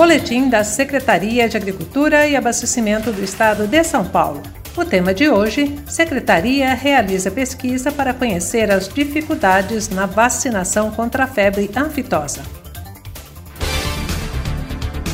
Boletim da Secretaria de Agricultura e Abastecimento do Estado de São Paulo. O tema de hoje: Secretaria realiza pesquisa para conhecer as dificuldades na vacinação contra a febre anfitosa.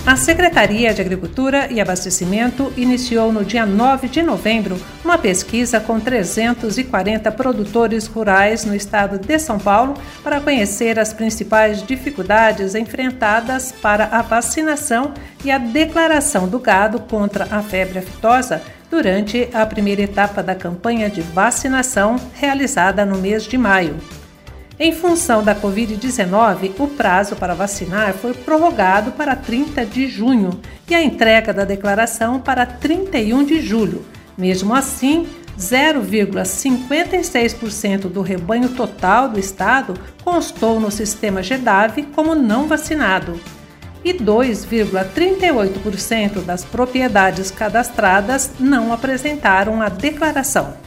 A Secretaria de Agricultura e Abastecimento iniciou no dia 9 de novembro uma pesquisa com 340 produtores rurais no estado de São Paulo para conhecer as principais dificuldades enfrentadas para a vacinação e a declaração do gado contra a febre aftosa durante a primeira etapa da campanha de vacinação realizada no mês de maio. Em função da Covid-19, o prazo para vacinar foi prorrogado para 30 de junho e a entrega da declaração para 31 de julho. Mesmo assim, 0,56% do rebanho total do estado constou no sistema GEDAV como não vacinado e 2,38% das propriedades cadastradas não apresentaram a declaração.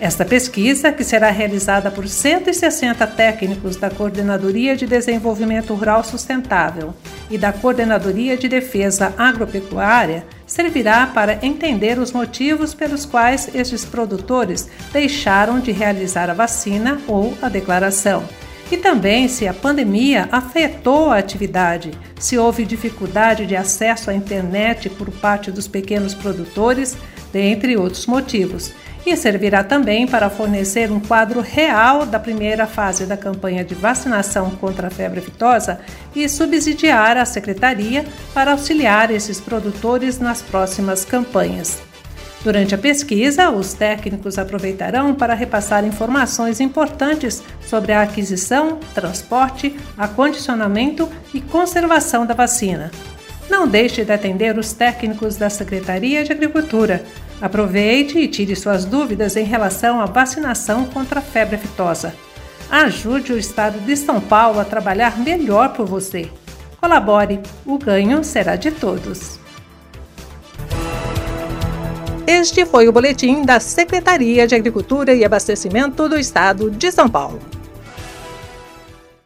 Esta pesquisa, que será realizada por 160 técnicos da Coordenadoria de Desenvolvimento Rural Sustentável e da Coordenadoria de Defesa Agropecuária, servirá para entender os motivos pelos quais estes produtores deixaram de realizar a vacina ou a declaração. E também se a pandemia afetou a atividade, se houve dificuldade de acesso à internet por parte dos pequenos produtores, dentre outros motivos e servirá também para fornecer um quadro real da primeira fase da campanha de vacinação contra a febre aftosa e subsidiar a Secretaria para auxiliar esses produtores nas próximas campanhas. Durante a pesquisa, os técnicos aproveitarão para repassar informações importantes sobre a aquisição, transporte, acondicionamento e conservação da vacina. Não deixe de atender os técnicos da Secretaria de Agricultura Aproveite e tire suas dúvidas em relação à vacinação contra a febre aftosa. Ajude o Estado de São Paulo a trabalhar melhor por você. Colabore, o ganho será de todos. Este foi o boletim da Secretaria de Agricultura e Abastecimento do Estado de São Paulo.